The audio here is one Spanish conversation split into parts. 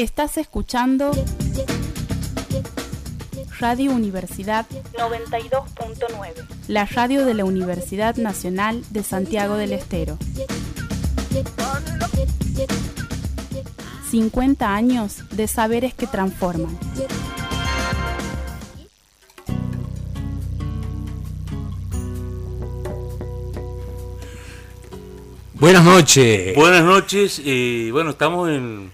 Estás escuchando Radio Universidad 92.9, la radio de la Universidad Nacional de Santiago del Estero. 50 años de saberes que transforman. Buenas noches. Buenas noches y bueno, estamos en,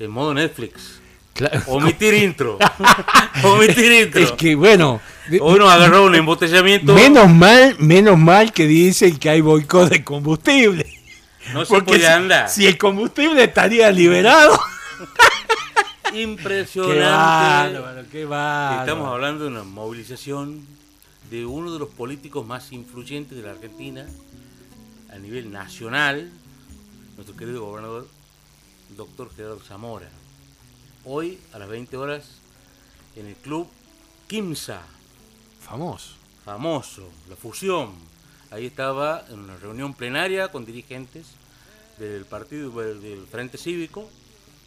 en modo Netflix. Claro. Omitir intro. Omitir intro. Es que bueno, Hoy nos agarró un embotellamiento. menos mal, menos mal que dicen que hay boicot de combustible. no se Porque puede si, andar. si el combustible estaría liberado. Qué Impresionante. bárbaro, qué bárbaro. Estamos hablando de una movilización de uno de los políticos más influyentes de la Argentina a nivel nacional, nuestro querido gobernador, doctor Gerardo Zamora. Hoy a las 20 horas en el club Kimsa, Famoso. famoso, la fusión. Ahí estaba en una reunión plenaria con dirigentes del partido del, Frente Cívico.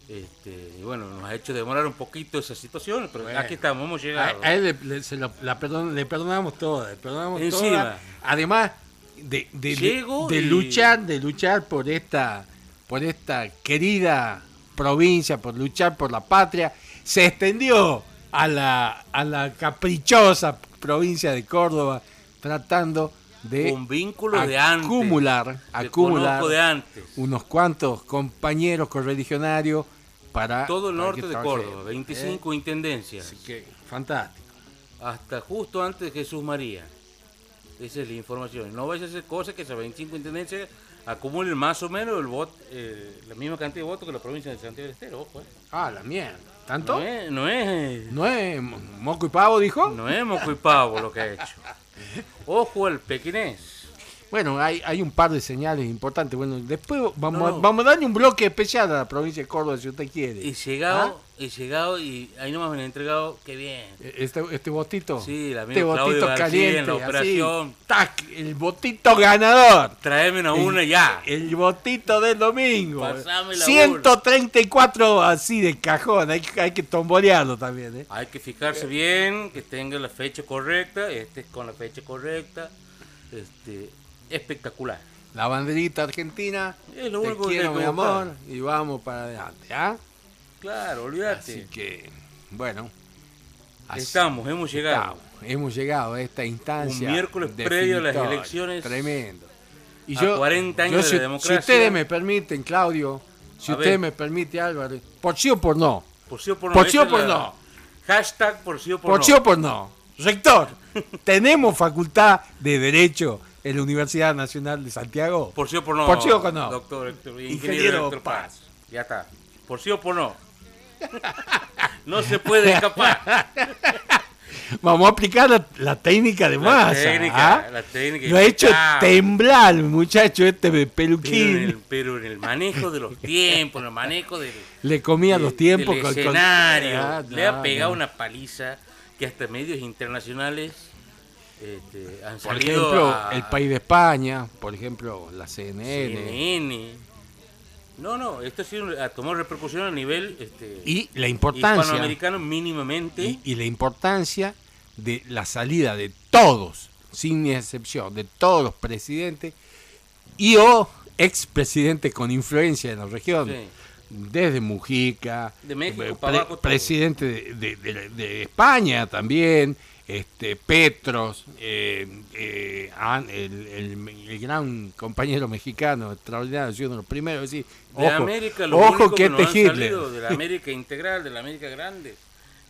Este, y bueno, nos ha hecho demorar un poquito esa situación, pero Bueno. aquí estamos, hemos llegado. a él le, le- se lo- la perdon- le perdonamos le perdonamos Encima. Además de, de- de- Llego de y- luchar, de luchar por esta, por esta querida provincia, por luchar por la patria, se extendió a la, a la caprichosa provincia de Córdoba, tratando de de antes. acumular, acumular de antes. unos cuantos compañeros correligionarios para Todo el norte de Córdoba, ¿eh? 25 intendencias. Así que fantástico. Hasta justo antes de Jesús María. Esa es la información. No vaya a hacer cosas que esas 25 intendencias acumulen más o menos el voto, eh, la misma cantidad de votos que la provincia de Santiago del Estero. Ojo, eh. Ah, la mierda. ¿Tanto? No es, no es, ¿No es mo- moco y pavo, dijo? no es moco y pavo lo que ha hecho. Ojo al pequinés. Bueno, hay, hay un par de señales importantes. Bueno, después vamos, No, A, vamos a darle un bloque especial a la provincia de Córdoba, si usted quiere. He llegado, he llegado y ahí nomás me han entregado, qué bien. E- Este, este botito. Sí, la este Claudio botito caliente. en la así, operación. tac, el botito ganador. Tráeme una una ya. El botito del domingo. Pasame la 134 así de cajón. Hay, que- hay que tombolearlo también, ¿eh? Hay que fijarse bien, que tenga la fecha correcta, este con la fecha correcta. Este, espectacular. La banderita argentina. Es lo te único que quiero, mi amor. Y vamos para adelante, ¿ah? Claro, olvídate. Así que, bueno. así Estamos, hemos llegado. estamos. Hemos llegado a esta instancia. Un miércoles previo a las elecciones. Tremendo. Y a 40 años de si, la democracia. Si ustedes me permiten, Claudio, si A ver. me permite, Álvaro, por sí o por no. Por sí o por no. Por sí o por la- no. Hashtag por sí o por, Por no. sí o por no. Rector, ¿tenemos facultad de Derecho en la Universidad Nacional de Santiago? Por sí o por no. Por sí o por no. Doctor Héctor- ingeniero, Ingeniero Héctor Paz. Paz. Ya está. Por sí o por no. no se puede escapar. Vamos a aplicar la, la técnica de La masa. técnica, ¿ah? la técnica. Lo ha hecho temblar, muchacho, este de Pero en, peluquín. el, pero en el manejo de los tiempos, en el manejo del, Le comía los tiempos del con- con- escenario. Ah, Le ha pegado no. una paliza que hasta medios internacionales este, han Por ejemplo, a- el país de España, por ejemplo, la CNN. CNN. No, no, esto ha, sido, ha tomado repercusión a nivel este, Y la importancia. hispanoamericano mínimamente. Y, y la importancia de la salida de todos, sin excepción, de todos los presidentes y o expresidentes con influencia en la región. Sí. Desde Mujica, De México eh, presidente de, de- de- de España también, este Petros, eh, eh, el, el- el gran compañero mexicano extraordinario, ha sido uno de los primeros, decir, de ojo, América, los ojo que nos este salido de la América integral, de la América grande,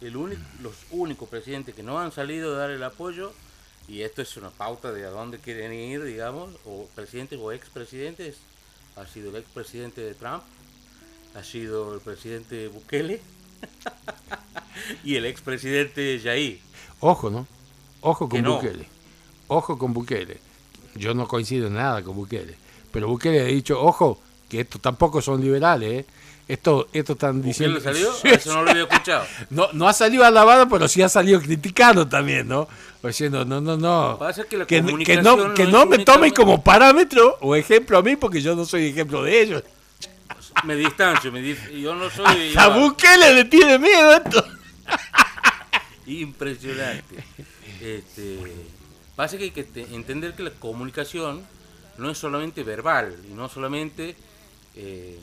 el único, los únicos presidentes que no han salido a dar el apoyo, y esto es una pauta de a dónde quieren ir, digamos, o presidentes o expresidentes, ha sido el expresidente de Trump, ha sido el presidente Bukele y el expresidente Jair. Ojo, ¿no? Ojo con no. Bukele. Ojo con Bukele. Yo no coincido en nada con Bukele. Pero Bukele ha dicho, ojo, que estos tampoco son liberales, ¿eh? Esto, esto están diciendo... ¿Bukele salió? Sí, Ah, Eso no lo había escuchado. no, no ha salido alabado, pero sí ha salido criticando también, ¿no? O Diciendo, no, no, no. Que la que, que comunicación no, que no me tomen como parámetro o ejemplo a mí, porque yo no soy ejemplo de ellos. me distancio, me dif- yo no soy A Bukele le tiene miedo esto. Impresionante. Este, pasa que hay que te- entender que la comunicación no es solamente verbal y no solamente eh,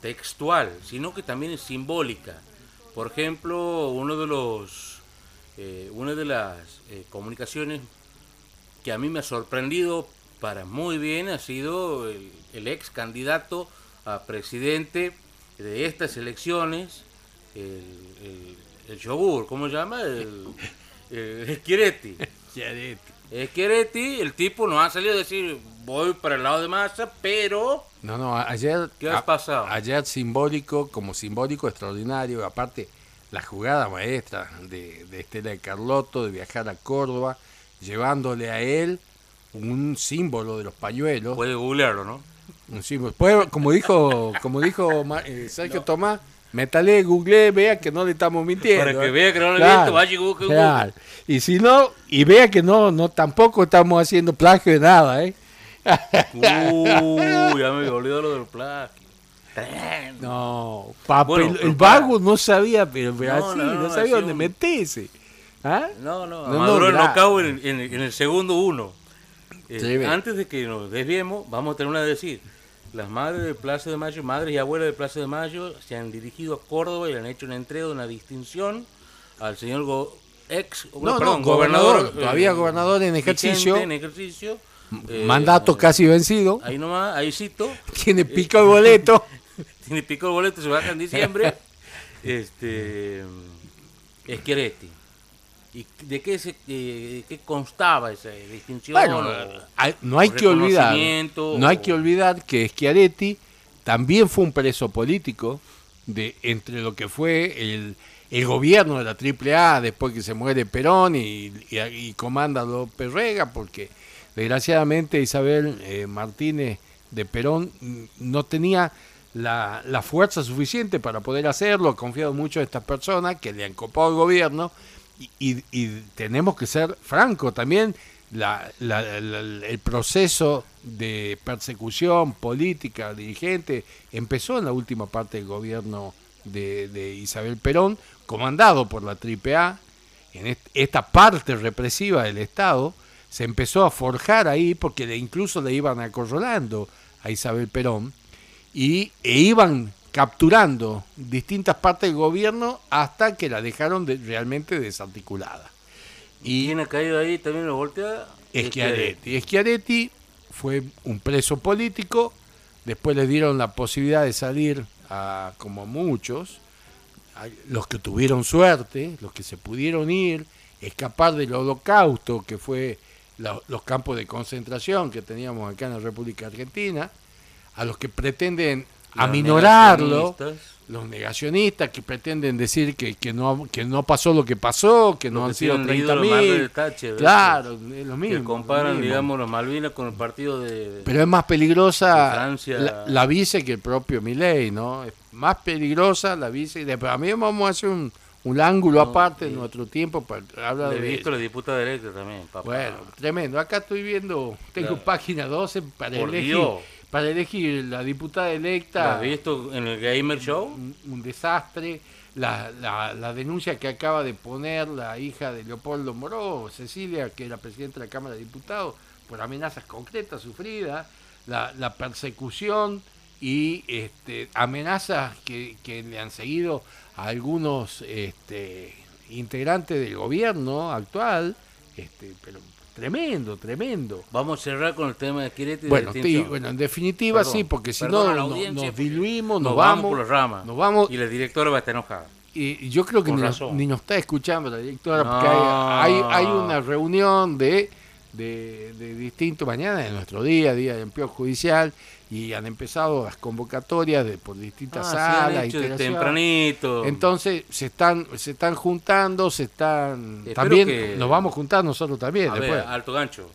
textual, sino que también es simbólica. Por ejemplo, uno de los, eh, una de las eh, comunicaciones que a mí me ha sorprendido para muy bien ha sido el, ex candidato a presidente de estas elecciones, el, el, el yogur, ¿cómo se llama? El, el. Schiaretti, el tipo nos ha salido a decir, voy para el lado de Massa, pero No, no, ayer. ¿Qué has a- pasado? Ayer simbólico, como simbólico extraordinario, aparte la jugada maestra de, de Estela de Carlotto de viajar a Córdoba, llevándole a él un símbolo de los pañuelos. puede googlearlo, ¿no? un símbolo. Pues, como dijo, como dijo eh, Sergio Tomás, métale, google, vea que no le estamos mintiendo. Para que ¿eh? vea que no le Claro, miento, vaya y busque, claro. Y si no, y vea que no, no tampoco estamos haciendo plagio de nada, ¿eh? Uy, ya me olvidó lo del plagio. No, papá, Bueno, el, el para. vago no sabía, pero, pero No, así, no, no, no, sabía dónde un- meterse. ¿Ah? No, no, No, no, Maduro el knockout en, en- en el segundo uno. Eh, Sí, antes de que nos desviemos, vamos a tener una de decir. Las madres de Plaza de Mayo, madres y abuelas de Plaza de Mayo, se han dirigido a Córdoba y le han hecho una entrega una distinción al señor go- ex, No, perdón, no, gobernador, eh, todavía gobernador en ejercicio, en ejercicio. eh, mandato casi vencido, Ahí nomás, ahí cito. tiene pico de boleto. Tiene pico el boleto, se baja en diciembre. este. Schiaretti. ¿Y de qué, se, qué constaba esa distinción? Bueno, hay- no hay que olvidar, no hay que olvidar que Schiaretti también fue un preso político de entre lo que fue el, el gobierno de la AAA después que se muere Perón y, y, y comanda López Rega, porque desgraciadamente Isabel eh, Martínez de Perón mm, no tenía la, la fuerza suficiente para poder hacerlo, ha confiado mucho en estas personas que le han copado el gobierno y, y- tenemos que ser francos también, la- la- la- el proceso de persecución política dirigente empezó en la última parte del gobierno de, Isabel Perón, comandado por la AAA, en est- esta parte represiva del Estado, se empezó a forjar ahí porque le, incluso le iban acorralando a Isabel Perón y e iban capturando distintas partes del gobierno hasta que la dejaron de- realmente desarticulada. ¿Y quién ha caído ahí también lo voltea? Schiaretti. Schiaretti fue un preso político, después le dieron la posibilidad de salir a, como muchos, a los que tuvieron suerte, los que se pudieron ir, escapar del holocausto, que fue la- los campos de concentración que teníamos acá en la República Argentina, a los que pretenden aminorarlo, negacionistas. los negacionistas que pretenden decir que, que no que no pasó lo que pasó, que no han sido tienen leído 30 los Margaret mil. Claro, es lo mismo. que comparan, mismo. digamos, los Malvinas con el partido de... Pero es más de peligrosa Francia. la, la vice que el propio Milei, ¿no? Es más peligrosa la vice. De, a mí vamos a hacer un, un ángulo No, aparte sí. de nuestro tiempo para hablar de visto eso. la diputada electa también, papá. Bueno, tremendo. Acá estoy viendo, tengo Claro. página 12 para Por elegir, Dios. Para elegir la diputada ¿La electa. has visto en el Gamer Show? un, un desastre. La, la, la denuncia que acaba de poner la hija de Leopoldo Moró, Cecilia, que era presidenta de la Cámara de Diputados, por amenazas concretas sufridas, la, la persecución y este, amenazas que, que le han seguido a algunos este, integrantes del gobierno actual, este, pero tremendo, tremendo. Vamos a cerrar con el tema de Schiaretti. y de Bueno, bueno, en definitiva Perdón, sí, porque si no nos diluimos, nos nos, vamos vamos, por las ramas. nos vamos Y la directora va a estar enojada. y yo creo que ni nos, razón. ni nos está escuchando la directora, No. porque hay, hay, hay una reunión de, de, de distinto mañana, en nuestro día, día de empleo judicial, y han empezado las convocatorias de, por distintas Ah, han salas. hecho de integración. tempranito. Entonces se están, se están juntando, se están... Espero también que- nos vamos a juntar nosotros también a ver, después. alto gancho.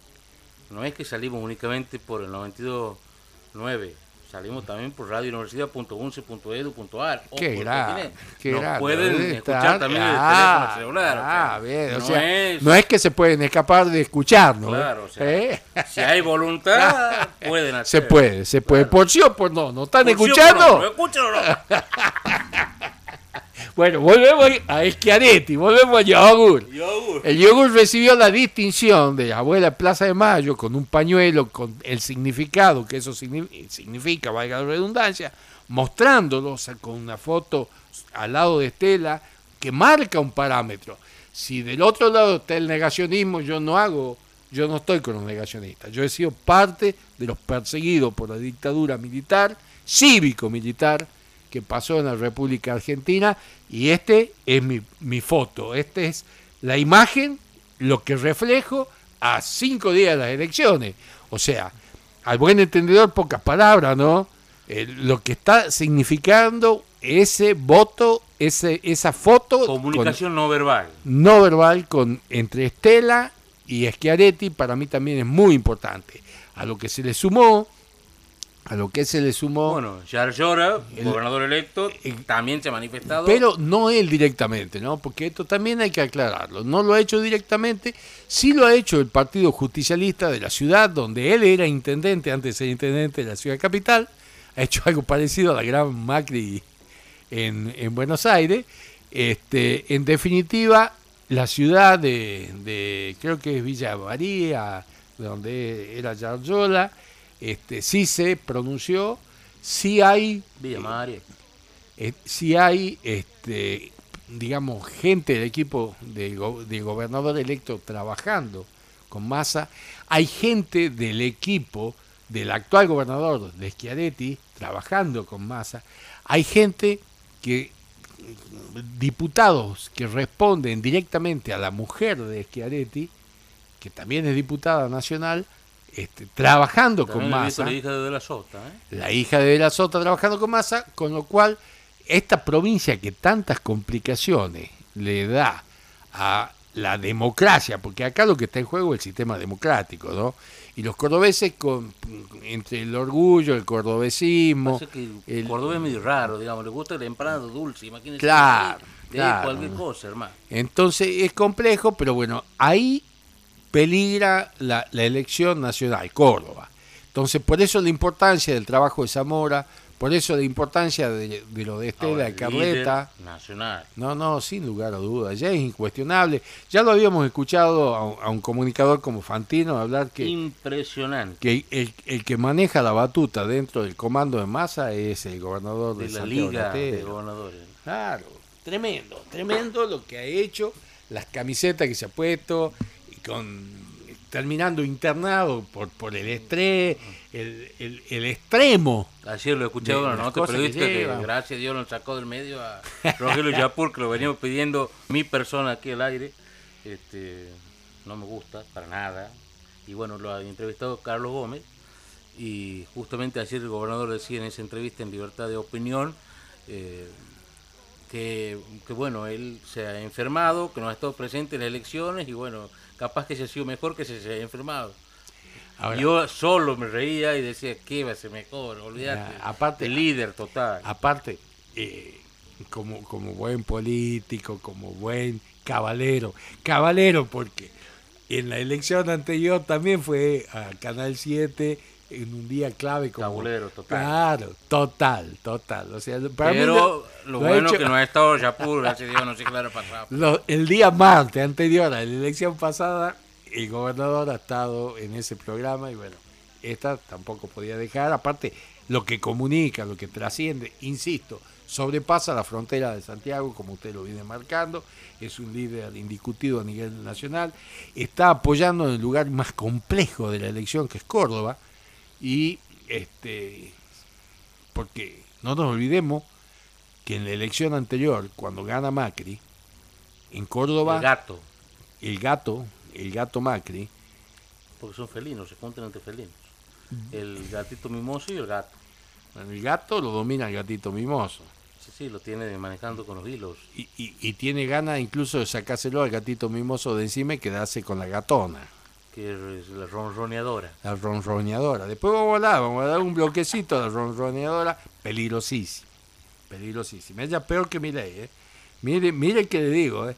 No es que salimos únicamente por el 92.9. salimos también por radiouniversidad.unce.edu.ar. Qué grande, qué Nos grande. pueden escuchar también Ah, el teléfono celular. o Ah, sea, bien, o no sea, es- no es que se pueden escapar de escucharnos. Claro, o sea, ¿Eh? Si hay voluntad, pueden Se hacer. puede, se puede. Claro. Por sí o por no. ¿No están Por sí escuchando? no, ¿lo escuchan o no? Bueno, volvemos a Schiaretti, volvemos a Yogur. Yogur. El yogur recibió la distinción de abuela Plaza de Mayo con un pañuelo con el significado que eso signi- significa, valga la redundancia, mostrándolo o sea, con una foto al lado de Estela que marca un parámetro. Si del otro lado está el negacionismo, yo no hago, yo no estoy con los negacionistas. Yo he sido parte de los perseguidos por la dictadura militar, cívico-militar, que pasó en la República Argentina y este es mi, mi foto, esta es la imagen, lo que reflejo a cinco días de las elecciones. O sea, al buen entendedor, pocas palabras, ¿no? Eh, lo que está significando ese voto, ese, esa foto con- Comunicación no verbal. no verbal con, entre Estela y Schiaretti para mí también es muy importante. A lo que se le sumó, a lo que se le sumó, Bueno, Yar Llora, El- gobernador electo, el- también se ha manifestado. pero no él directamente, ¿no? Porque esto también hay que aclararlo. No lo ha hecho directamente, sí lo ha hecho el Partido Justicialista de la ciudad, donde él era intendente, antes de ser intendente de la ciudad capital. Ha hecho algo parecido a la gran Macri en, en Buenos Aires. Este, en definitiva, la ciudad de, de- creo que es Villa María, donde era Yaryola, este, sí se pronunció, sí hay Villa eh, si hay, este, digamos, gente del equipo de, go- de gobernador electo trabajando con masa, hay gente del equipo del actual gobernador de Schiaretti trabajando con masa, hay gente que diputados que responden directamente a la mujer de Schiaretti, que también es diputada nacional, este, trabajando con También masa la hija de De la Sota, ¿eh? la hija de De la Sota trabajando con masa, con lo cual esta provincia que tantas complicaciones le da a la democracia, porque acá lo que está en juego es el sistema democrático, ¿no? Y los cordobeses, con, entre el orgullo, el cordobesismo, que el- Córdoba es medio raro, digamos, le gusta el empanado dulce, imagínense. Claro, De claro. cualquier cosa, hermano. Entonces es complejo, pero bueno, ahí peligra la, la elección nacional, Córdoba. Entonces, por eso la importancia del trabajo de Zamora, por eso la importancia de, de lo de Estela, de Carleta. Nacional. No, no, sin lugar a dudas, ya es incuestionable. Ya lo habíamos escuchado a, un- a un comunicador como Fantino hablar que, Impresionante. que el, el que maneja la batuta dentro del comando de masa es el gobernador de, De la Santiago Liga de. Gobernadores. Claro, tremendo, tremendo lo que ha hecho, las camisetas que se ha puesto, con terminando internado por, por el estrés, el, el- el extremo. Ayer lo escuché en una nota que gracias a Dios nos sacó del medio a Rogelio Yapur, que lo veníamos pidiendo mi persona aquí al aire. Este, no me gusta para nada. Y bueno, lo ha entrevistado Carlos Gómez. Y justamente ayer el gobernador decía en esa entrevista en libertad de opinión eh, que, que, bueno, él se ha enfermado, que no ha estado presente en las elecciones y bueno, capaz que se ha sido mejor que se, se haya enfermado. Ahora, Yo solo me reía y decía, ¿qué va a ser mejor? Olvídate. Aparte- el líder total. aparte, eh, como, como buen político, como buen caballero, caballero porque en la elección anterior también fue a Canal 7 en un día clave como total. Claro, total, total. O sea, para Pero lo- lo lo ha bueno hecho- que no ha estado Yapur, gracias a Dios, no sé qué habrá pasado. Lo- el día martes anterior a la elección pasada, el gobernador ha estado en ese programa y bueno, esta tampoco podía dejar. Aparte, lo que comunica, lo que trasciende, insisto, sobrepasa la frontera de Santiago, como usted lo viene marcando, es un líder indiscutido a nivel nacional, está apoyando en el lugar más complejo de la elección, que es Córdoba, y este porque no nos olvidemos que en la elección anterior, cuando gana Macri, en Córdoba, El gato, el gato, el gato Macri, porque son felinos, se juntan entre felinos. El gatito mimoso y el gato. el gato lo domina el gatito mimoso. Sí, sí, lo tiene manejando con los hilos. Y, y- y tiene ganas incluso de sacárselo al gatito mimoso de encima y quedarse con la gatona. Que es la ronroneadora. La ronroneadora. Después vamos a hablar, vamos a dar un bloquecito a la ronroneadora. Peligrosísima. Peligrosísima. Ella peor que mi ley, ¿eh? Mire, mire que le digo, ¿eh?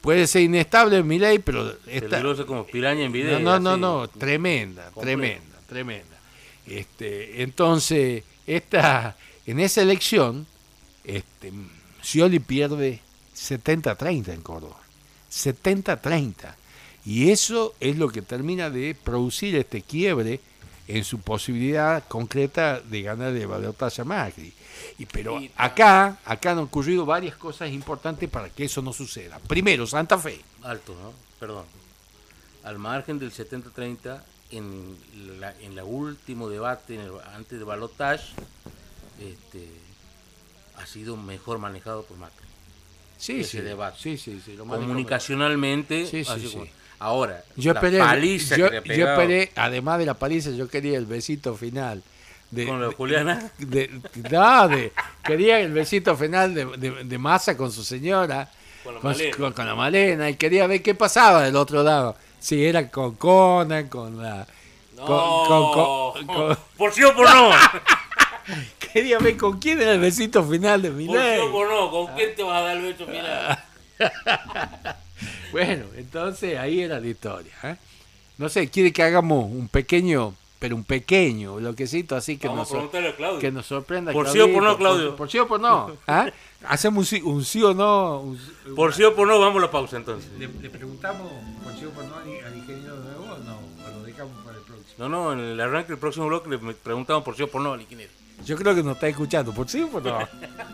Puede ser inestable mi ley, pero esta, Peligrosa como piraña en video. no, no, no, no, tremenda, Completo. tremenda, tremenda. Este, entonces, esta, en esa elección, este, Scioli pierde 70-30 en Córdoba. 70-30. Y eso es lo que termina de producir este quiebre en su posibilidad concreta de ganar de balotaje a Macri. Y, pero acá, acá han ocurrido varias cosas importantes para que eso no suceda. Primero, Santa Fe. Alto, ¿no? Perdón. Al margen del 70-30, en la, en la último debate, en el- antes de balotage, este, ha sido mejor manejado por Macri. Sí, Ese sí, debate. sí, sí, sí, lo Comunicacionalmente, Sí, sí, así sí. como- ahora, Yo la esperé, paliza yo, que le ha yo pegado esperé, además de la paliza, yo quería el besito final. De, con la de- Juliana, de- no, de- quería el besito final de, de, de Massa con su señora, Con la con, Malena. con- con la Malena, y quería ver qué pasaba del otro lado. Si era con Conan, con la... no, con- con- con- con- por sí o por no, quería ver con quién era el besito final de por sí Milei. o por no, ¿con quién te vas a dar el beso final? Bueno, entonces ahí era la historia. ¿eh? No sé, quiere que hagamos un pequeño, pero un pequeño bloquecito así que, Vamos nos, a preguntarle a Claudio. que nos sorprenda. Por sí o por no, Claudio. Por, por sí o por no. ¿ah? Hacemos un sí, un sí o no. un- Por sí o por no, vamos a la pausa entonces. le, le preguntamos por sí o por no al, al ingeniero de nuevo o no, o lo dejamos para el próximo. No, no, en el arranque del próximo bloque le preguntamos por sí o por no al ingeniero. Yo creo que nos está escuchando, por sí o por no.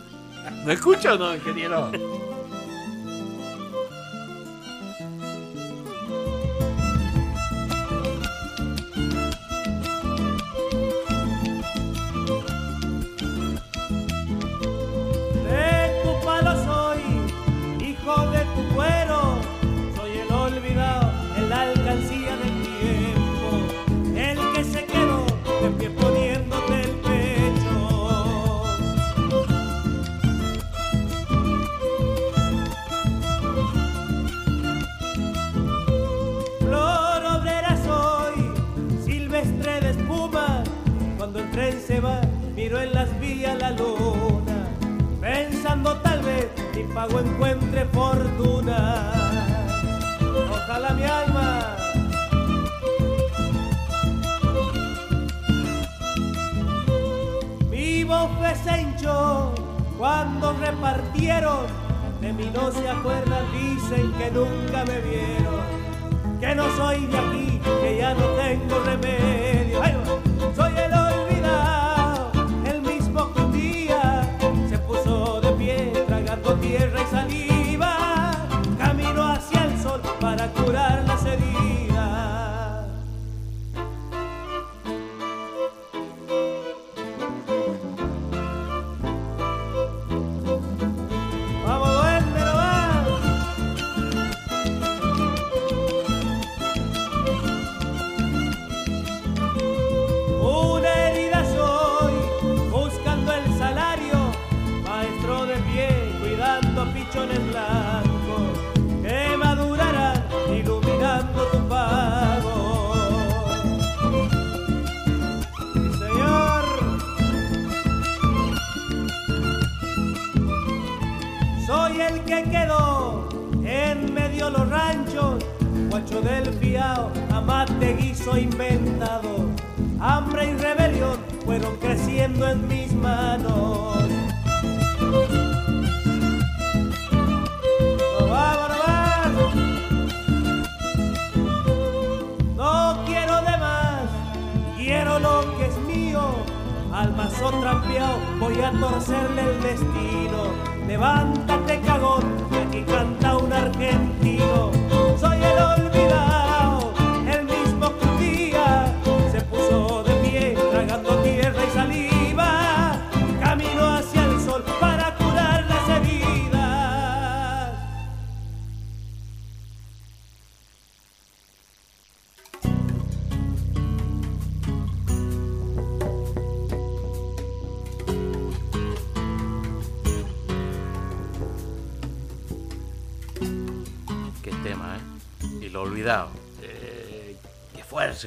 ¿No escucha o no, ingeniero? Mi pago encuentre fortuna. Ojalá mi alma mi bofe se cuando repartieron. De mí no se acuerdan, dicen que nunca me vieron que no soy de aquí, que ya no tengo remedio. Ahí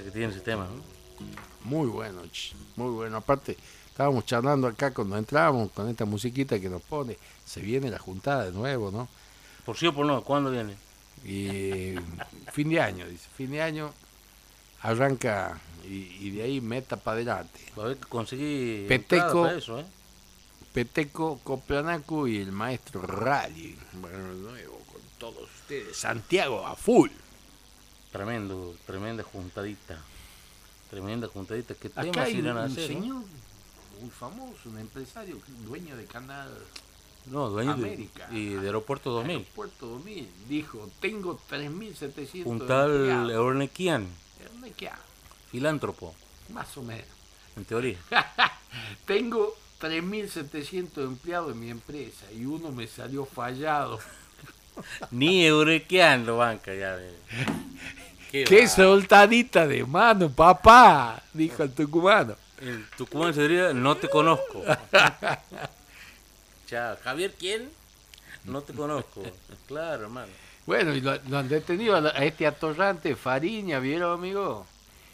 que tiene ese tema. ¿no? Muy bueno, muy bueno. Aparte, estábamos charlando acá cuando entramos con esta musiquita que nos pone. Se viene la juntada de nuevo, ¿no? Por sí o por no, ¿cuándo viene? Y fin de año, dice. Fin de año arranca y, y de ahí meta para adelante. A conseguir Peteco. para eso, ¿eh? Peteco, Coplanaco y el maestro Rally. Bueno, de nuevo con todos ustedes. Santiago a full. Tremendo, tremenda juntadita. Tremenda juntadita. ¿Qué Acá temas hay irán a un hacer? no? señor muy famoso, un empresario, dueño de Canal No, dueño de, América. y de Aeropuerto 2000. Puerto 2000. Dijo, tengo 3.700 Un tal. Ornequian, ¿Dónde queda? filántropo, Más o menos. en teoría. Tengo 3.700 empleados en mi empresa y uno me salió fallado. Ni Eurequian lo banca ya. Qué ¡Qué va. soltadita de mano, papá! Dijo el tucumano. El Tucumán se diría, no te conozco. Chao. Javier, ¿quién? No te conozco. Claro, hermano. Bueno, y lo, lo han detenido a este atorrante Fariña, ¿vieron, amigo?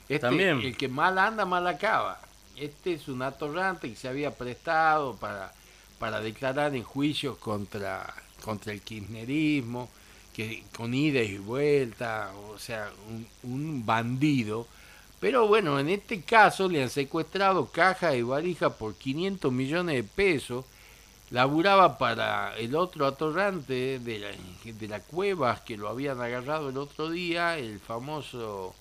Este, También. El que mal anda, mal acaba. Este es un atorrante que se había prestado para, para declarar en juicios contra, contra el kirchnerismo, que con ida y vuelta, o sea, un, un bandido. Pero bueno, en este caso le han secuestrado caja y valija por 500 millones de pesos laburaba para el otro atorrante de la, de la cueva que lo habían agarrado el otro día, el famoso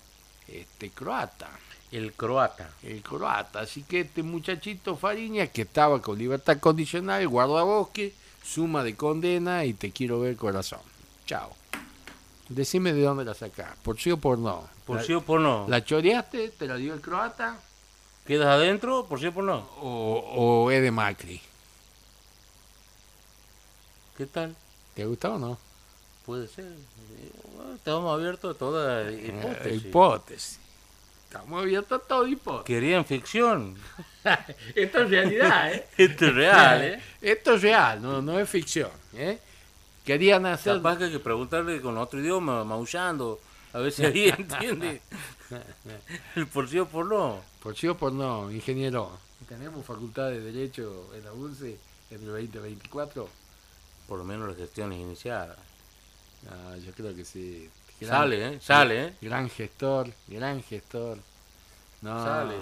este croata, El croata. el croata. Así que este muchachito Fariña, que estaba con libertad condicional, guardabosque, suma de condena y te quiero ver corazón. Chao. Decime de dónde la sacás, por sí o por no. Por la, sí o por no. ¿La choreaste? ¿Te la dio el croata? ¿Quedas adentro? Por sí o por no. ¿O, o es de Macri? ¿Qué tal? ¿Te gustó o no? Puede ser. Bueno, Estamos abiertos a toda Eh, hipótesis. hipótesis. Estamos abiertos a todo hipótesis. Querían ficción. Esto es realidad, ¿eh? Esto es real, ¿eh? Esto es real, no, no es ficción. ¿eh? Querían hacer... Capaz que hay que preguntarle con otro idioma, maullando, a ver si ahí entiende. El por sí o por no. Por sí o por no, ingeniero. ¿Tenemos facultad de Derecho en la UNCE en el 2024? Por lo menos las gestiones iniciadas. Ah, yo creo que sí. Sale, ¿eh? Sale, ¿eh? Gran gestor, gran gestor. No, Sale.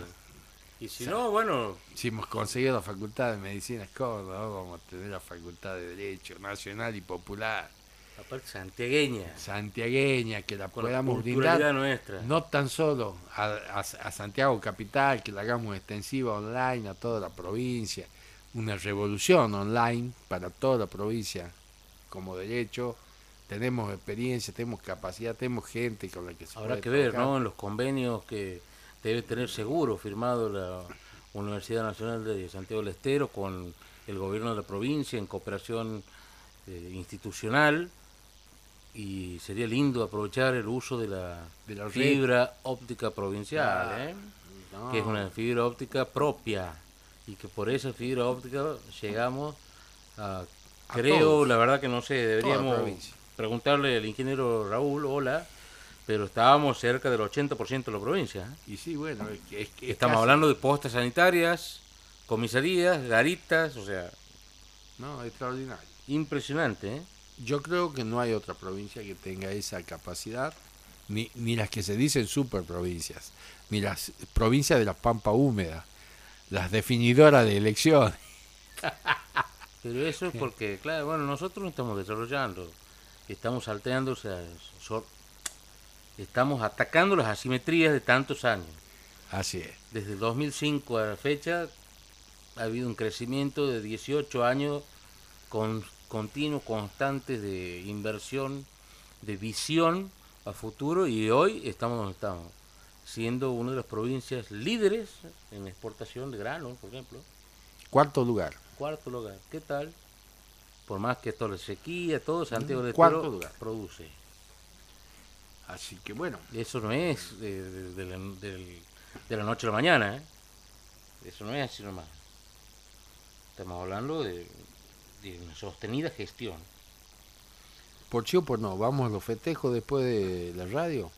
Y si no, bueno, Si hemos conseguido la facultad de Medicina Córdoba, vamos a tener la facultad de Derecho Nacional y Popular, aparte santiagueña, santiagueña, que la con la podamos culturalidad brindar nuestra. no tan solo a, a- a Santiago Capital, que la hagamos extensiva online a toda la provincia, una revolución online para toda la provincia como derecho. Tenemos experiencia, tenemos capacidad, tenemos gente con la que se Habrá puede que ver, trabajar. ¿no? En los convenios que debe tener seguro firmado la Universidad Nacional de Santiago del Estero con el gobierno de la provincia en cooperación eh, institucional y sería lindo aprovechar el uso de la, De la fibra óptica provincial, Ah, ¿eh? No, que es una fibra óptica propia y que por esa fibra óptica llegamos a, A creo, todos. la verdad que no sé, deberíamos preguntarle al ingeniero Raúl, hola, pero estábamos cerca del 80% de la provincia. ¿eh? Y sí, bueno, es que- es que es Estamos casi- hablando de postas sanitarias, comisarías, garitas, o sea, No, extraordinario. impresionante, ¿eh? Yo creo que no hay otra provincia que tenga esa capacidad, ni, ni las que se dicen superprovincias, ni las provincias de la Pampa Húmeda, las definidoras de elecciones. Pero eso es porque, claro, bueno, nosotros no estamos desarrollando, estamos salteando, o sea, estamos atacando las asimetrías de tantos años. Así es. Desde el 2005 a la fecha ha habido un crecimiento de 18 años con continuos, constantes de inversión, de visión a futuro y hoy estamos donde estamos, siendo una de las provincias líderes en exportación de grano, por ejemplo. Cuarto lugar. Cuarto lugar, ¿qué tal? Por más que toda la sequía, todo Santiago del cuarto Estero lugar. produce. Así que bueno, Eso no es de, de- la, del- de la noche a la mañana, ¿eh? Eso no es así nomás. Estamos hablando de, de una sostenida gestión. por sí o por no, vamos a los festejos después de la radio.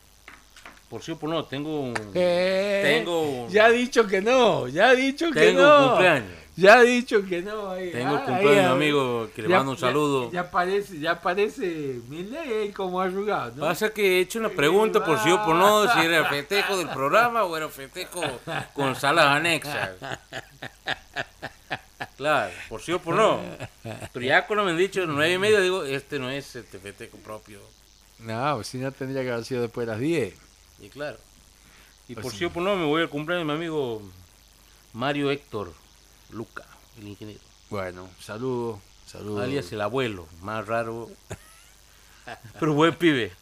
por sí o por no, tengo un... Eh, Tengo un- Ya ha dicho que no, ya ha dicho que Tengo no. un cumpleaños. Ya ha dicho que no. ahí- Tengo el ah, cumpleaños un amigo que le ya- mando un ya- saludo. Ya, parece, ya parece Milei como arrugado, ¿no? Pasa que he hecho una pregunta por sí o por no, si era festejo del programa o era festejo con salas anexas. Claro, por sí o por no. Pero ya cuando me han dicho nueve y media, digo, este no es este festejo propio. No, si no tendría que haber sido después de las 10. Y claro. Y Pues por sí. sí o por no, me voy al cumpleaños de mi amigo Mario Héctor Luca, el ingeniero. Bueno, saludos, saludos. Alias el abuelo, más raro. Pero buen pibe.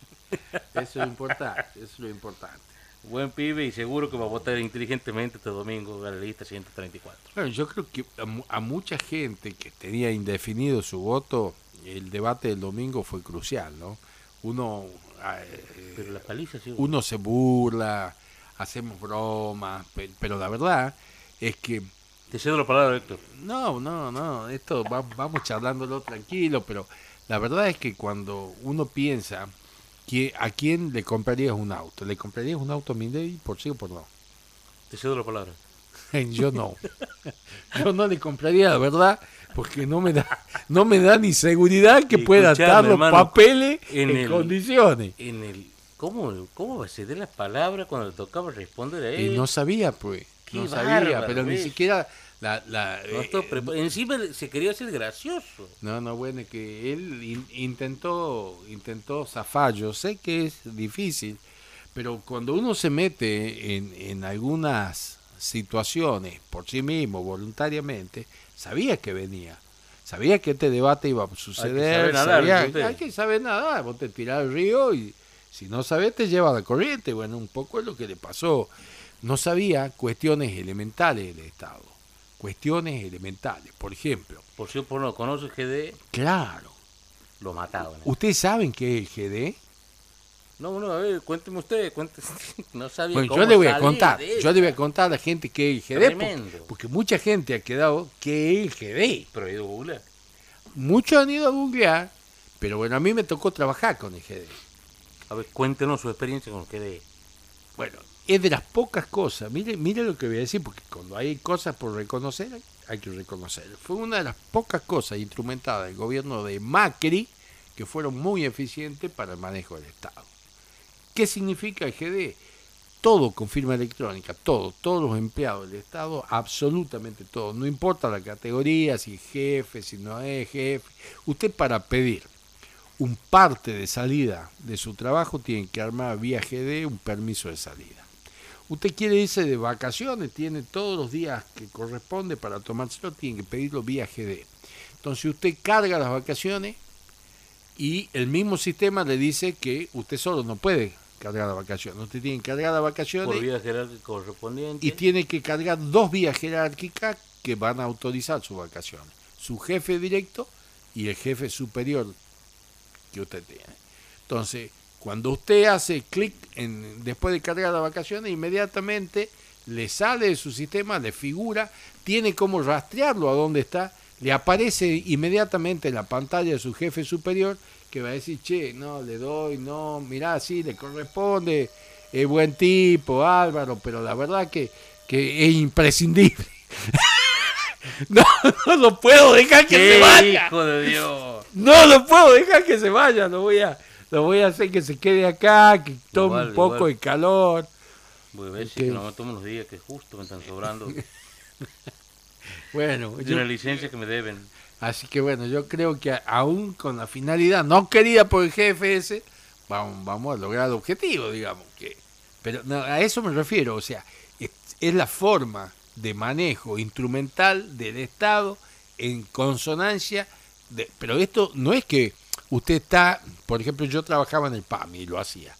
Eso es lo importante, eso es lo importante. Buen pibe y seguro que va a votar inteligentemente este domingo a la lista 134. Bueno, yo creo que a, a mucha gente que tenía indefinido su voto, el debate del domingo fue crucial, ¿no? Uno, eh, Pero la paliza sí. uno se burla, hacemos bromas, pe- pero la verdad es que Te cedo la palabra, Héctor. no, no, no, esto va- vamos charlándolo tranquilo, pero la verdad es que cuando uno piensa que a quién le comprarías un auto, ¿le comprarías un auto a Milei por sí o por no? Te cedo la palabra. Yo no. Yo no le compraría, la verdad, porque no me da, no me da ni seguridad que Y pueda estar los hermano, papeles en en, el- condiciones. En el. ¿Cómo, cómo va a ceder la palabra cuando le tocaba responder a Y él? no sabía, pues. No sabía, pero ni siquiera la... la No eh, Encima se quería hacer gracioso. no, no, bueno, es que él in- intentó, intentó zafar. Yo sé que es difícil, pero cuando uno se mete en, en algunas situaciones por sí mismo, voluntariamente, sabía que venía. Sabía que este debate iba a suceder. saber nadar, sabía- dice usted. hay que saber nada. Vos te tirás al río y si no sabes te lleva a la corriente. Bueno, un poco es lo que le pasó. No sabía cuestiones elementales del Estado. Cuestiones elementales. Por ejemplo, Por si por no, conoce el GD, claro. lo mataban. ¿Ustedes saben qué es el GD? No, no, a ver, cuénteme usted, cuénteme. No sabía Bueno, cómo yo le voy a contar. Yo le voy a contar a la gente qué es el GD. Tremendo. Porque, porque mucha gente ha quedado qué es el GD. Pero he ido a googlear. Muchos han ido a googlear, pero bueno, a mí me tocó trabajar con el GD. A ver, cuéntenos su experiencia con el GD. Bueno, es de las pocas cosas, mire, mire lo que voy a decir, porque cuando hay cosas por reconocer, hay que reconocer. Fue una de las pocas cosas instrumentadas del gobierno de Macri que fueron muy eficientes para el manejo del Estado. ¿Qué significa el GD? Todo con firma electrónica, todo, todos los empleados del Estado, absolutamente todo, no importa la categoría, si es jefe, si no es jefe. Usted para pedir un parte de salida de su trabajo tiene que armar vía GD un permiso de salida. Usted quiere irse de vacaciones, tiene todos los días que corresponde para tomárselo, tiene que pedirlo vía GD. Entonces usted carga las vacaciones y el mismo sistema le dice que usted solo no puede cargar las vacaciones. Usted tiene que cargar las vacaciones Por vía jerárquica correspondiente. y tiene que cargar dos vías jerárquicas que van a autorizar sus vacaciones. Su jefe directo y el jefe superior que usted tiene. Entonces, cuando usted hace clic en después de cargar las vacaciones, inmediatamente le sale de su sistema, le figura, tiene como rastrearlo a dónde está, le aparece inmediatamente en la pantalla de su jefe superior que va a decir, che, no, le doy, no, mirá, sí, le corresponde, es buen tipo, Álvaro, pero la verdad que, que es imprescindible. no, no lo puedo dejar que ¡Qué se vaya. hijo de Dios! No lo puedo dejar que se vaya, lo voy a, lo voy a hacer que se quede acá, que tome Igual, un poco igual. de calor. Voy a ver si que no tomo unos días que justo me están sobrando de Bueno, yo- una licencia que me deben. así que bueno, yo creo que aún con la finalidad no querida por el ese, vamos, vamos a lograr el objetivo, digamos. que Pero no, a eso me refiero, o sea, es, es la forma de manejo instrumental del Estado en consonancia, de, pero esto no es que usted está, por ejemplo, yo trabajaba en el PAMI y lo hacía,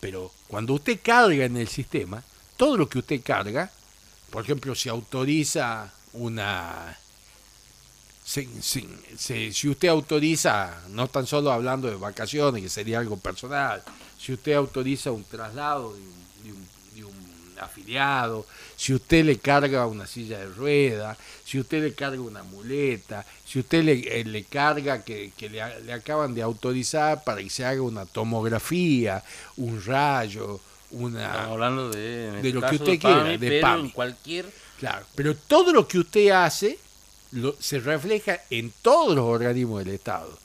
pero cuando usted carga en el sistema, todo lo que usted carga, por ejemplo, si autoriza una... Si, si- si- si usted autoriza, no tan solo hablando de vacaciones, que sería algo personal, si usted autoriza un traslado de de un afiliado, si usted le carga una silla de rueda, si usted le carga una muleta, si usted le, eh, le carga que, que le, acaban de autorizar para que se haga una tomografía, un rayo, una Estamos hablando de, en de este lo que usted de quiera, PAMI, de pero PAMI. en cualquier Claro, pero todo lo que usted hace lo- se refleja en todos los organismos del Estado.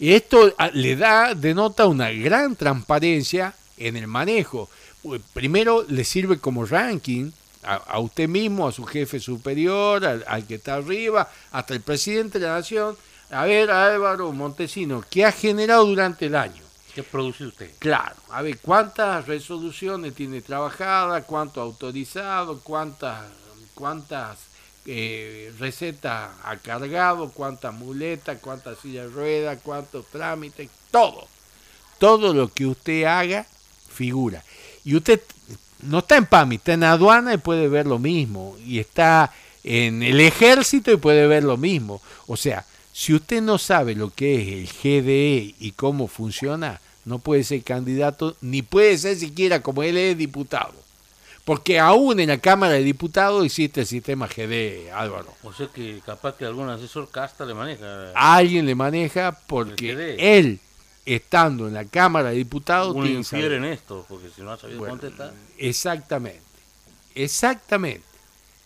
Y esto ah, le da, denota una gran transparencia en el manejo. Primero le sirve como ranking a, a usted mismo, a su jefe superior, al, al que está arriba, hasta el presidente de la nación. A ver, Álvaro Montesino, ¿qué ha generado durante el año? ¿Qué produce usted? Claro, a ver, ¿cuántas resoluciones tiene trabajadas? ¿Cuánto autorizado? ¿Cuántas, cuántas eh, recetas ha cargado? ¿Cuántas muletas? ¿Cuántas sillas de ruedas? ¿Cuántos trámites? Todo. Todo lo que usted haga figura. Y usted no está en PAMI, está en aduana y puede ver lo mismo. Y está en el ejército y puede ver lo mismo. O sea, si usted no sabe lo que es el GDE y cómo funciona, no puede ser candidato, ni puede ser siquiera como él es diputado. Porque aún en la Cámara de Diputados existe el sistema GDE, Álvaro. O sea que capaz que algún asesor casta le maneja. Alguien le maneja porque GDE. él, estando en la Cámara de Diputados, Uno infiere en esto, porque si no ha sabido Bueno, contestar. Exactamente. Exactamente.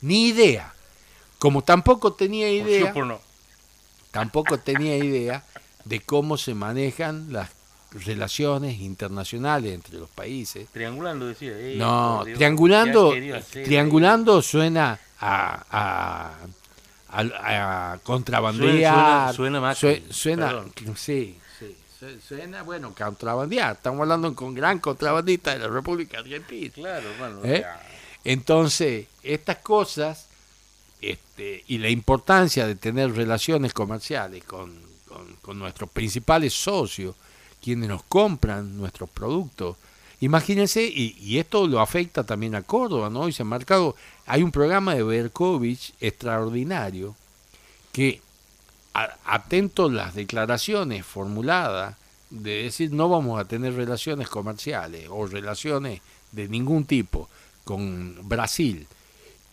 Ni idea. Como tampoco tenía idea, por no. tampoco tenía idea de cómo se manejan las relaciones internacionales entre los países. Triangulando decía. "Ey, No, Dios, triangulando, ¿qué ha querido hacer triangulando suena a, a, a- a contrabandear. Suena- suena- suena suena- sí, suena, bueno, contrabandear. Estamos hablando con gran contrabandista de la República Argentina. ahí?" Claro, bueno. ¿Eh? Entonces, estas cosas este, y la importancia de tener relaciones comerciales con, con- con nuestros principales socios, quienes nos compran nuestros productos. Imagínense, y, y esto lo afecta también a Córdoba, ¿no? Y se ha marcado, hay un programa de Berkovich extraordinario que, a- atento a las declaraciones formuladas, de decir no vamos a tener relaciones comerciales o relaciones de ningún tipo con Brasil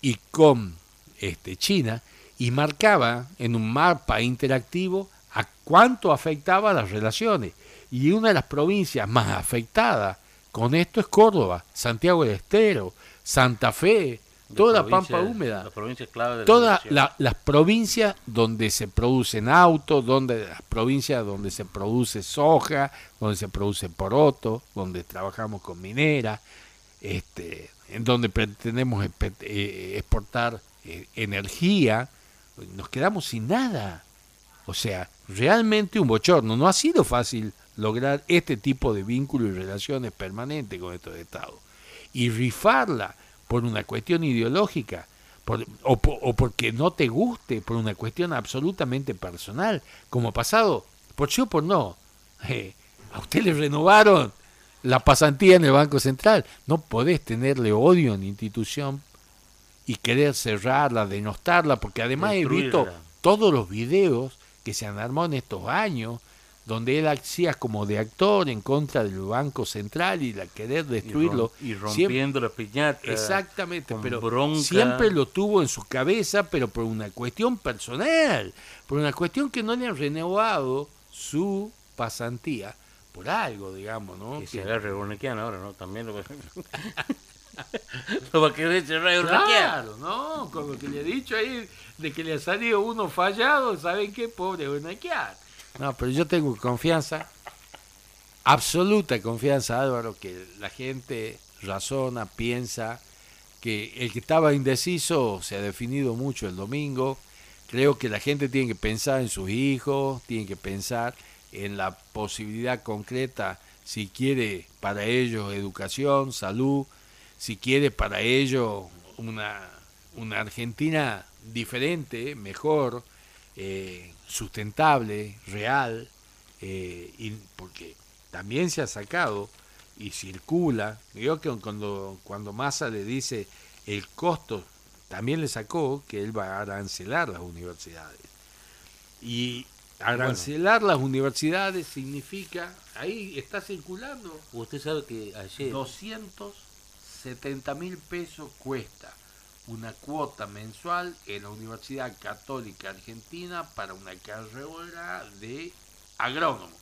y con este, China y marcaba en un mapa interactivo a cuánto afectaba las relaciones. Y una de las provincias más afectadas con esto es Córdoba, Santiago del Estero, Santa Fe, toda la pampa húmeda La provincia clave de la todas la- las provincias donde se producen autos, donde las provincias donde se produce soja, donde se produce poroto, donde trabajamos con minera, este, en donde pretendemos eh, exportar eh, energía, nos quedamos sin nada. O sea, realmente un bochorno. No ha sido fácil lograr este tipo de vínculos y relaciones permanentes con estos estados. Y rifarla por una cuestión ideológica, por- o, o porque no te guste, por una cuestión absolutamente personal, como ha pasado, por sí o por no. Eh, a usted le renovaron la pasantía en el Banco Central. No podés tenerle odio a una institución y querer cerrarla, denostarla, porque además he visto todos los videos que se han armado en estos años, donde él hacía como de actor en contra del Banco Central y la querer Y destruirlo. rom- Y, Siempre- rompiendo la piñata. Exactamente, pero bronca. siempre lo tuvo en su cabeza, pero por una cuestión personal, por una cuestión que no le han renovado su pasantía, por algo, digamos, ¿no? Que se Que- agarre Bornequian ahora, ¿no? También lo va, lo va a querer cerrar. Claro, ¿no? Con lo que le he dicho ahí, de que le ha salido uno fallado, ¿saben qué? Pobre Benaquiar. No, pero yo tengo confianza, absoluta confianza, Álvaro, que la gente razona, piensa, que el que estaba indeciso se ha definido mucho el domingo. Creo que la gente tiene que pensar en sus hijos, tiene que pensar en la posibilidad concreta, si quiere para ellos educación, salud, si quiere para ellos una, una Argentina diferente, mejor, eh, sustentable, real, eh, y porque también se ha sacado y circula. Yo que cuando, cuando Massa le dice el costo, también le sacó que él va a arancelar las universidades. Y arancelar las universidades significa, ahí está circulando, Usted sabe que ayer 270 mil pesos cuesta una cuota mensual en la Universidad Católica Argentina para una carrera de agrónomo.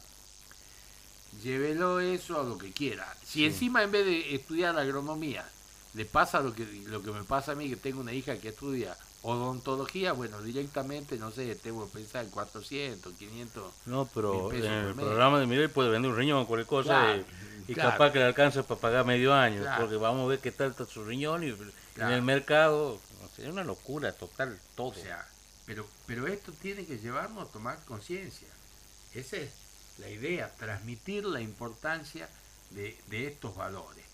llévelo eso a lo que quiera. Si encima en vez de estudiar agronomía le pasa lo que, lo que me pasa a mí, que tengo una hija que estudia odontología, bueno, directamente, no sé, tengo que pensar en 400, 500. No, pero en el programa de Miguel puede vender un riñón o cualquier cosa Claro, y, y claro. capaz que le alcanza para pagar medio año, Claro. porque vamos a ver qué tal está su riñón y en el mercado, es una locura total todo. O sea, pero, pero esto tiene que llevarnos a tomar conciencia. Esa es la idea, transmitir la importancia de, de estos valores.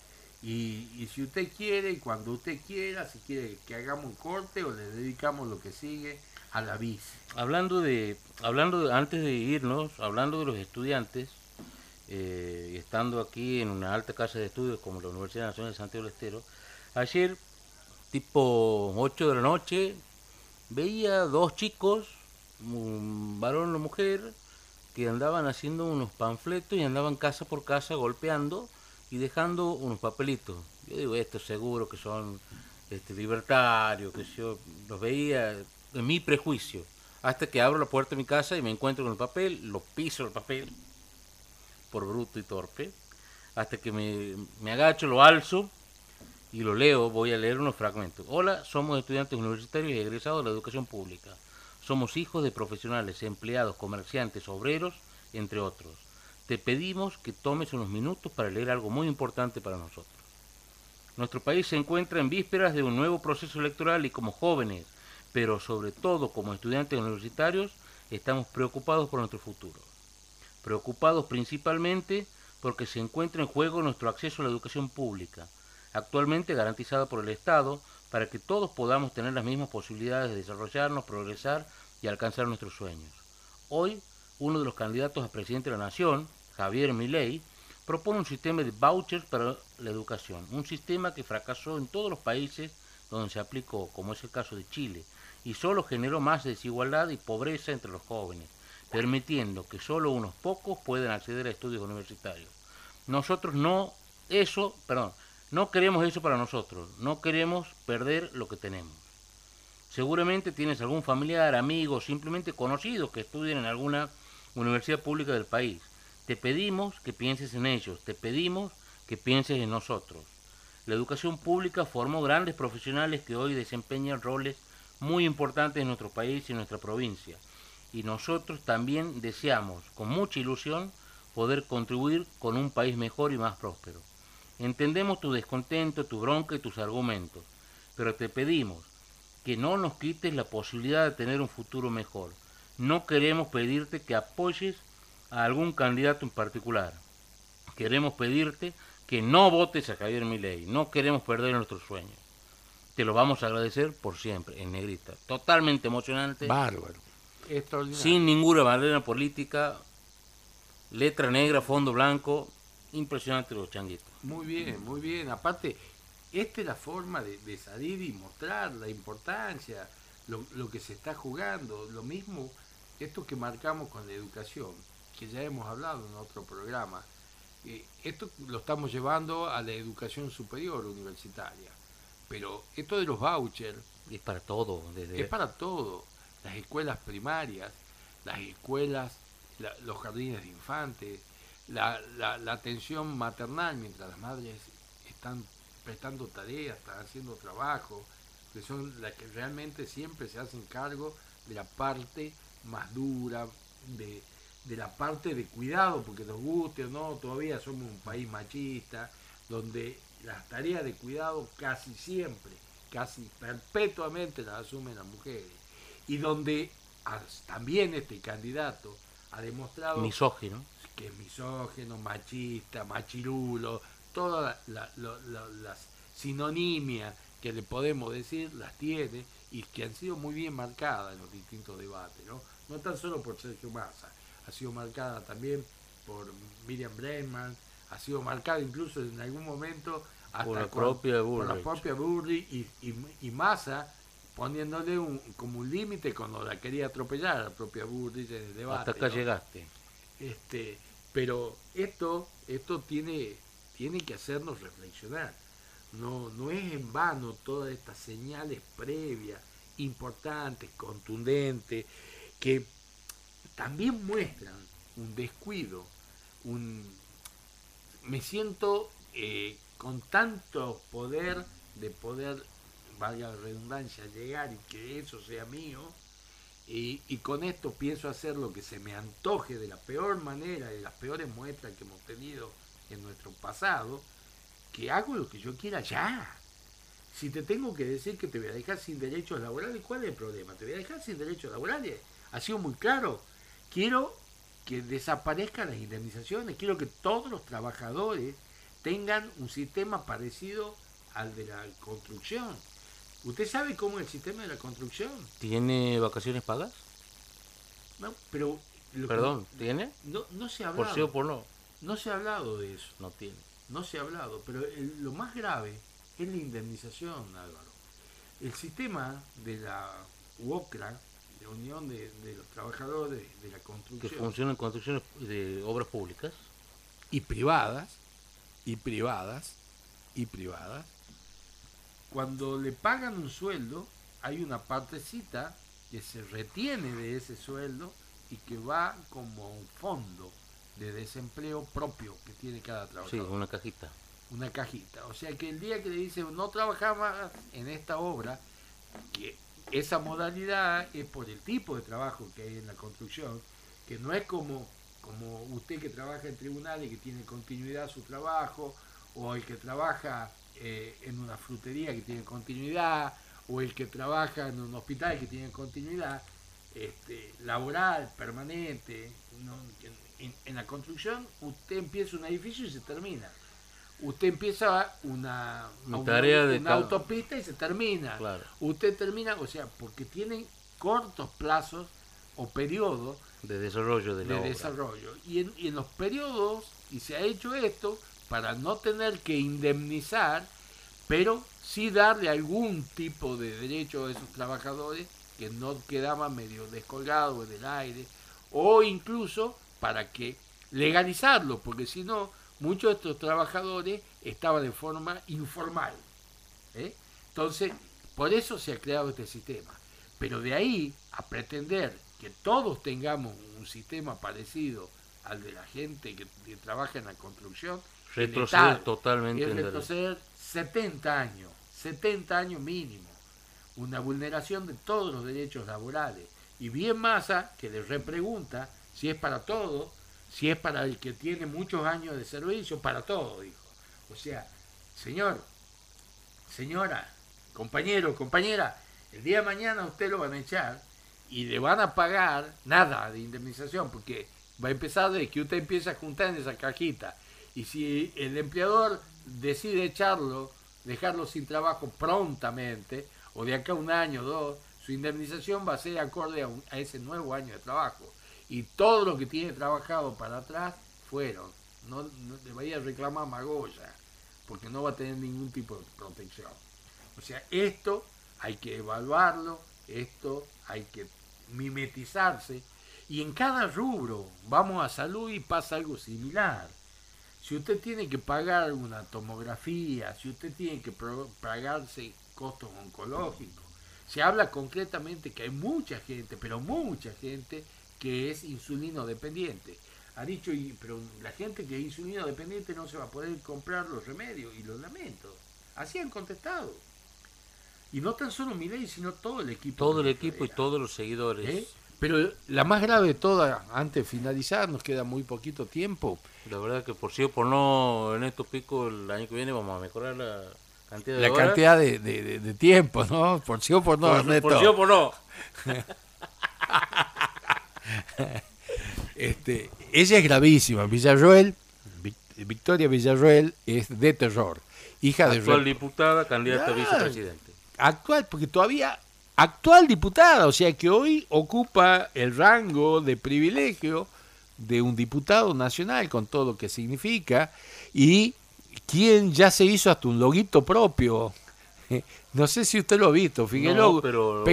Y, si usted quiere, y cuando usted quiera, si quiere que hagamos un corte o le dedicamos lo que sigue a la bici. Hablando de, hablando de- antes de irnos, hablando de los estudiantes, eh, estando aquí en una alta casa de estudios como la Universidad Nacional de Santiago del Estero, ayer, tipo 8 de la noche, veía dos chicos, un varón y una mujer, que andaban haciendo unos panfletos y andaban casa por casa golpeando y dejando unos papelitos. Yo digo, estos seguro que son este, libertarios, que yo los veía en mi prejuicio. Hasta que abro la puerta de mi casa y me encuentro con el papel, lo piso el papel, por bruto y torpe, hasta que me, me agacho, lo alzo y lo leo, voy a leer unos fragmentos. Hola, somos estudiantes universitarios y egresados de la educación pública. Somos hijos de profesionales, empleados, comerciantes, obreros, entre otros. Te pedimos que tomes unos minutos para leer algo muy importante para nosotros. Nuestro país se encuentra en vísperas de un nuevo proceso electoral y como jóvenes, pero sobre todo como estudiantes universitarios, estamos preocupados por nuestro futuro. Preocupados principalmente porque se encuentra en juego nuestro acceso a la educación pública, actualmente garantizada por el Estado, para que todos podamos tener las mismas posibilidades de desarrollarnos, progresar y alcanzar nuestros sueños. Hoy, uno de los candidatos a presidente de la Nación, Javier Milei, propone un sistema de vouchers para la educación, un sistema que fracasó en todos los países donde se aplicó, como es el caso de Chile, y solo generó más desigualdad y pobreza entre los jóvenes, permitiendo que solo unos pocos puedan acceder a estudios universitarios. Nosotros no eso, perdón, no queremos eso para nosotros, no queremos perder lo que tenemos. Seguramente tienes algún familiar, amigo, simplemente conocido que estudien en alguna universidad pública del país. Te pedimos que pienses en ellos, te pedimos que pienses en nosotros. La educación pública formó grandes profesionales que hoy desempeñan roles muy importantes en nuestro país y en nuestra provincia. Y nosotros también deseamos, con mucha ilusión, poder contribuir con un país mejor y más próspero. Entendemos tu descontento, tu bronca y tus argumentos, pero te pedimos que no nos quites la posibilidad de tener un futuro mejor. No queremos pedirte que apoyes a algún candidato en particular. Queremos pedirte que no votes a Javier Milei. No queremos perder nuestros sueños. Te lo vamos a agradecer por siempre, en negrita. Totalmente emocionante, Bárbaro. Extraordinario. sin ninguna bandera política, letra negra, fondo blanco. Impresionante los changuitos. Muy bien, muy bien. Aparte, esta es la forma de, de salir y mostrar la importancia, lo, lo que se está jugando. Lo mismo, esto que marcamos con la educación, que ya hemos hablado en otro programa. Eh, esto lo estamos llevando a la educación superior universitaria. Pero esto de los vouchers Es para todo. Desde... es para todo. Las escuelas primarias, las escuelas, la- los jardines de infantes, la, la- la atención maternal mientras las madres están prestando tareas, están haciendo trabajo, que son las que realmente siempre se hacen cargo de la parte más dura, de, de la parte de cuidado, porque nos guste o no, todavía somos un país machista, donde las tareas de cuidado casi siempre, casi perpetuamente las asumen las mujeres, y donde también este candidato ha demostrado Misógino. que es misógeno, machista, machirulo, todas la- las sinonimias que le podemos decir las tiene y que han sido muy bien marcadas en los distintos debates, ¿no? No tan solo por Sergio Massa, ha sido marcada también por Miriam Bregman, ha sido marcada incluso en algún momento hasta Por la con- propia por la Bullrich. propia Bullrich y, y, y Massa poniéndole un, como un límite cuando la quería atropellar a la propia Bullrich en el debate. Hasta acá ¿no? llegaste. Este, pero esto, esto tiene, tiene que hacernos reflexionar. No, no es en vano todas estas señales previas, importantes, contundentes, que también muestran un descuido, un, me siento eh, con tanto poder de poder, valga la redundancia, llegar y que eso sea mío. Y, y con esto pienso hacer lo que se me antoje de la peor manera, de las peores muestras que hemos tenido en nuestro pasado, que hago lo que yo quiera ya. Si te tengo que decir que te voy a dejar sin derechos laborales, ¿cuál es el problema? Te voy a dejar sin derechos laborales. Ha sido muy claro. Quiero que desaparezcan las indemnizaciones. Quiero que todos los trabajadores tengan un sistema parecido al de la construcción. ¿Usted sabe cómo es el sistema de la construcción? ¿Tiene vacaciones pagas? No, pero... lo que- Perdón, ¿tiene? No, no se ha Por sí o hablado. por no. No se ha hablado de eso. No tiene. No se ha hablado. Pero el- lo más grave es la indemnización, Álvaro. El sistema de la UOCRA, de Unión de, de los Trabajadores de la Que Construcción, funciona en construcciones de obras públicas. y privadas, y privadas, y privadas, cuando le pagan un sueldo, hay una partecita que se retiene de ese sueldo y que va como un fondo de desempleo propio que tiene cada Sí, trabajador. una cajita. Una cajita. O sea que el día que le dicen no trabajaba en esta obra, que esa modalidad es por el tipo de trabajo que hay en la construcción, que no es como, como usted que trabaja en tribunales que tiene continuidad su trabajo, o el que trabaja eh, en una frutería que tiene continuidad, o el que trabaja en un hospital que tiene continuidad este, laboral, permanente. en la construcción usted empieza un edificio y se termina. Usted empieza una, una- tarea de una cada- autopista y se termina. Claro. Usted termina, o sea, porque tienen cortos plazos o periodos De desarrollo de la de obra. desarrollo. Y en, y en los periodos, y se ha hecho esto para no tener que indemnizar, pero sí darle algún tipo de derecho a esos trabajadores que no quedaban medio descolgados en el aire, o incluso para que legalizarlo, porque si no, muchos de estos trabajadores estaban de forma informal. ¿eh? Entonces, por eso se ha creado este sistema. Pero de ahí a pretender que todos tengamos un sistema parecido al de la gente que, que trabaja en la construcción, Retroceder letal. totalmente es retroceder 70 años, 70 años mínimo, una vulneración de todos los derechos laborales. Y bien masa que le repregunta si es para todo, si es para el que tiene muchos años de servicio, para todo, dijo. O sea, señor, señora, compañero, compañera, el día de mañana usted lo van a echar y le van a pagar nada de indemnización, porque va a empezar de que usted empieza a juntar en esa cajita. Y si el empleador decide echarlo, dejarlo sin trabajo prontamente, o de acá un año o dos, su indemnización va a ser acorde a, un- a ese nuevo año de trabajo. Y todo lo que tiene trabajado para atrás fueron. No, no le vaya a reclamar Magoya, porque no va a tener ningún tipo de protección. O sea, esto hay que evaluarlo, esto hay que mimetizarse, y en cada rubro, vamos a salud y pasa algo similar. Si usted tiene que pagar una tomografía, si usted tiene que pagarse costos oncológicos, se habla concretamente que hay mucha gente, pero mucha gente que es insulino dependiente. Ha dicho, y, pero la gente que es insulino dependiente no se va a poder comprar los remedios, y los lamento. Así han contestado. Y no tan solo Milei, sino todo el equipo. Todo el equipo y todos los seguidores. ¿Eh? Pero la más grave de todas, antes de finalizar, nos queda muy poquito tiempo. La verdad que por sí o por no, en estos picos el año que viene vamos a mejorar la cantidad de La horas. cantidad de, de- de- de tiempo, ¿no? Por sí o por no, por, Ernesto. por sí o por no. Este, ella es gravísima. Villarroel, Vic- Victoria Villarroel es de terror. Hija de Actual diputada, candidata a vicepresidente. actual, porque todavía actual diputada, o sea que hoy ocupa el rango de privilegio de un diputado nacional con todo lo que significa y quien ya se hizo hasta un loguito propio. No sé si usted lo ha visto, Figueroa. No, pero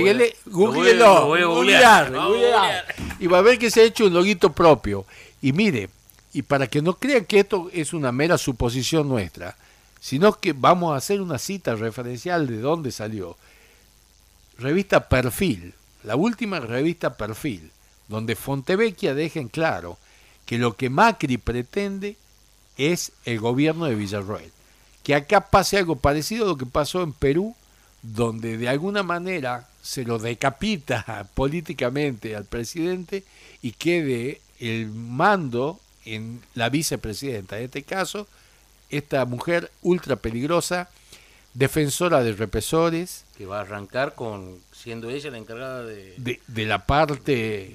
googleelo, googlear. Y va a ver que se ha hecho un loguito propio. Y mire, y para que no crean que esto es una mera suposición nuestra, sino que vamos a hacer una cita referencial de dónde salió. Revista Perfil, la última revista Perfil, donde Fontevecchia deja en claro que lo que Macri pretende es el gobierno de Villarroel. Que acá pase algo parecido a lo que pasó en Perú, donde de alguna manera se lo decapita políticamente al presidente y quede el mando en la vicepresidenta. En este caso, esta mujer ultra peligrosa, defensora de represores. Que va a arrancar con siendo ella la encargada de, de, la parte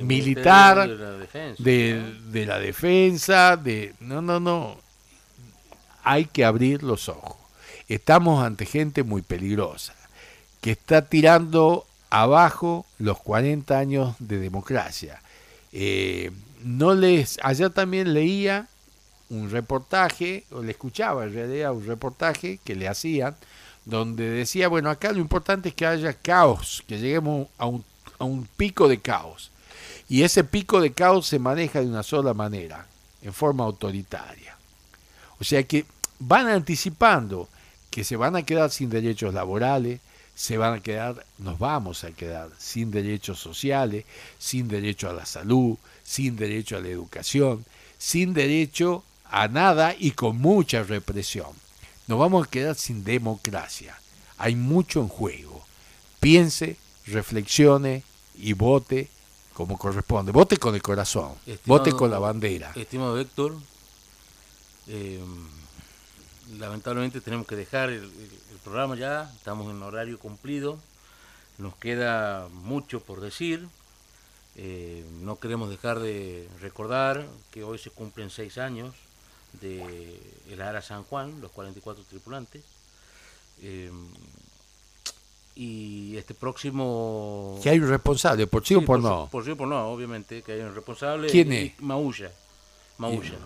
militar, de la defensa, de, la defensa, de no, no, no. Hay que abrir los ojos. Estamos ante gente muy peligrosa, que está tirando abajo los 40 años de democracia. Eh, no les, allá también leía un reportaje, o le escuchaba en realidad un reportaje que le hacían, donde decía, bueno, acá lo importante es que haya caos, que lleguemos a un, a un pico de caos. Y ese pico de caos se maneja de una sola manera, en forma autoritaria. O sea que van anticipando que se van a quedar sin derechos laborales, se van a quedar, nos vamos a quedar sin derechos sociales, sin derecho a la salud, sin derecho a la educación, sin derecho a nada y con mucha represión. Nos vamos a quedar sin democracia. Hay mucho en juego. Piense, reflexione y vote como corresponde. Vote con el corazón. vote con la bandera. Estimado Héctor, eh, lamentablemente tenemos que dejar el, programa ya. Estamos en horario cumplido. Nos queda mucho por decir. Eh, no queremos dejar de recordar que hoy se cumplen seis años de el ARA San Juan, los 44 tripulantes. Em, y este próximo... Que hay un responsable, por sí, o por, no. Por sí o por no, obviamente, que hay un responsable. ¿Quién es? Maulla. Maulla.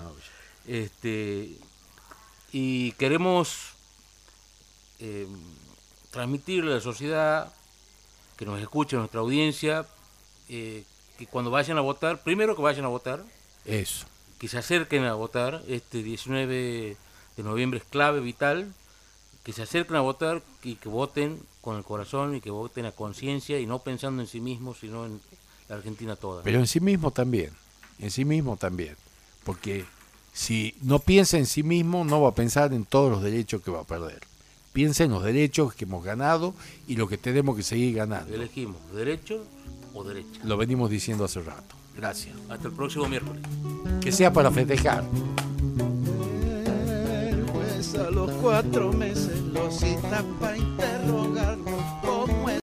Este, y queremos eh, transmitirle a la sociedad, que nos escuche, nuestra audiencia, eh, que cuando vayan a votar, primero que vayan a votar. Eso que se acerquen a votar. Este 19 de noviembre es clave, vital. Que se acerquen a votar y que voten con el corazón y que voten a conciencia y no pensando en sí mismos, sino en la Argentina toda. Pero en sí mismo también, en sí mismo también. Porque si no piensa en sí mismo, no va a pensar en todos los derechos que va a perder. Piensa en los derechos que hemos ganado y lo que tenemos que seguir ganando. Elegimos, derecho o derecha. Lo venimos diciendo hace rato. Gracias. Hasta el próximo miércoles. Que sea para festejar. A los cuatro meses lo cita para interrogarlo